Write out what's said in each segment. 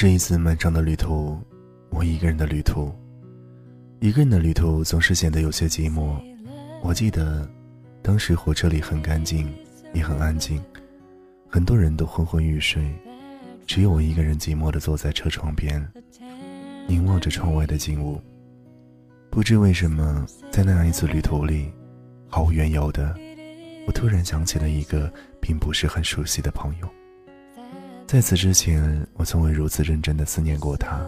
是一次漫长的旅途，我一个人的旅途。一个人的旅途总是显得有些寂寞。我记得，当时火车里很干净，也很安静，很多人都昏昏欲睡，只有我一个人寂寞地坐在车窗边，凝望着窗外的景物。不知为什么，在那样一次旅途里，毫无缘由的，我突然想起了一个并不是很熟悉的朋友。在此之前，我从未如此认真地思念过他。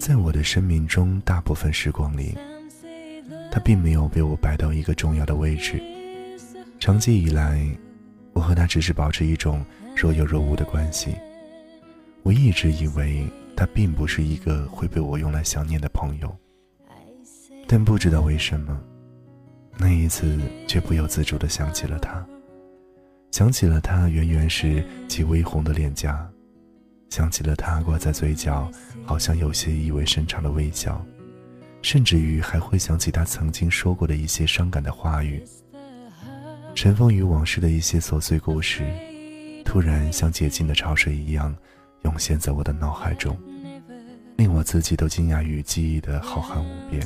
在我的生命中，大部分时光里，他并没有被我摆到一个重要的位置。长期以来，我和他只是保持一种若有若无的关系。我一直以为他并不是一个会被我用来想念的朋友，但不知道为什么，那一次却不由自主地想起了他。想起了他圆圆时极微红的脸颊，想起了他挂在嘴角好像有些意味深长的微笑，甚至于还会想起他曾经说过的一些伤感的话语。尘封于往事的一些琐碎故事，突然像解禁的潮水一样涌现在我的脑海中，令我自己都惊讶于记忆的浩瀚无边。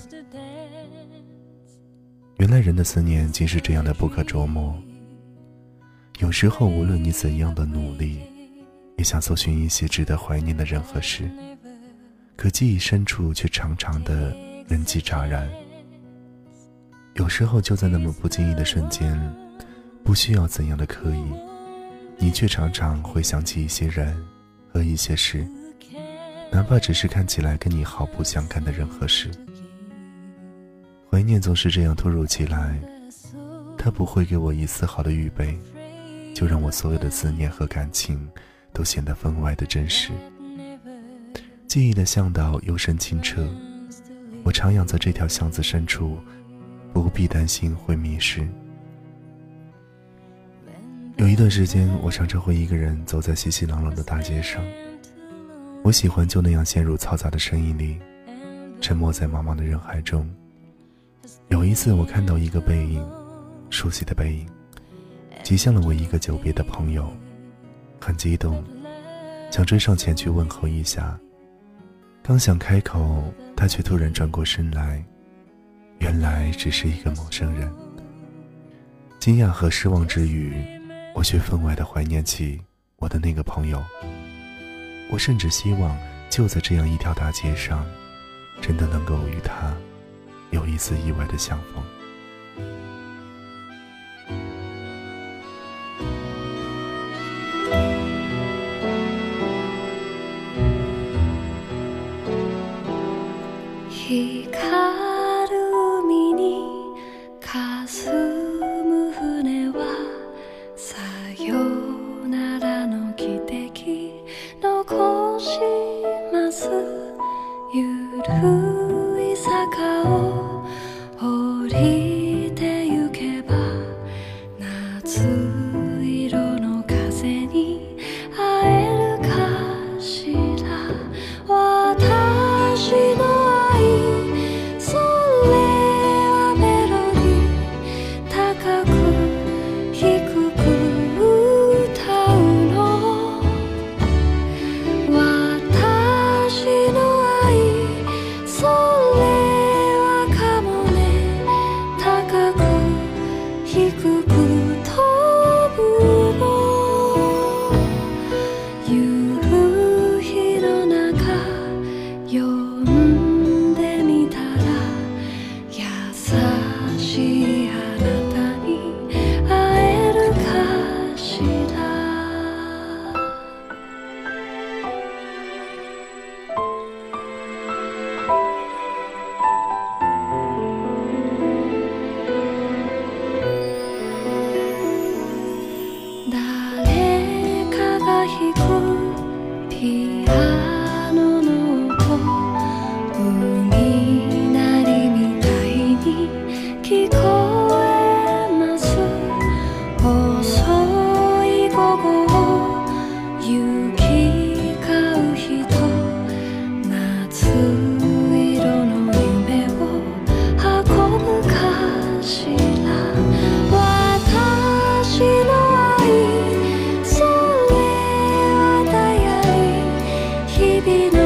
原来人的思念竟是这样的不可捉摸。有时候，无论你怎样的努力，也想搜寻一些值得怀念的人和事，可记忆深处却常常的人迹乍然。有时候，就在那么不经意的瞬间，不需要怎样的刻意，你却常常会想起一些人和一些事，哪怕只是看起来跟你毫不相干的人和事。怀念总是这样突如其来，它不会给我一丝毫的预备。就让我所有的思念和感情都显得分外的真实。记忆的向导幽深清澈，我徜徉在这条巷子深处，不必担心会迷失。有一段时间，我常常会一个人走在熙熙攘攘的大街上，我喜欢就那样陷入嘈杂的声音里，沉默在茫茫的人海中。有一次，我看到一个背影，熟悉的背影。极像了我一个久别的朋友，很激动，想追上前去问候一下。刚想开口，他却突然转过身来，原来只是一个陌生人。惊讶和失望之余，我却分外的怀念起我的那个朋友。我甚至希望，就在这样一条大街上，真的能够与他有一次意外的相逢。你看遗憾。baby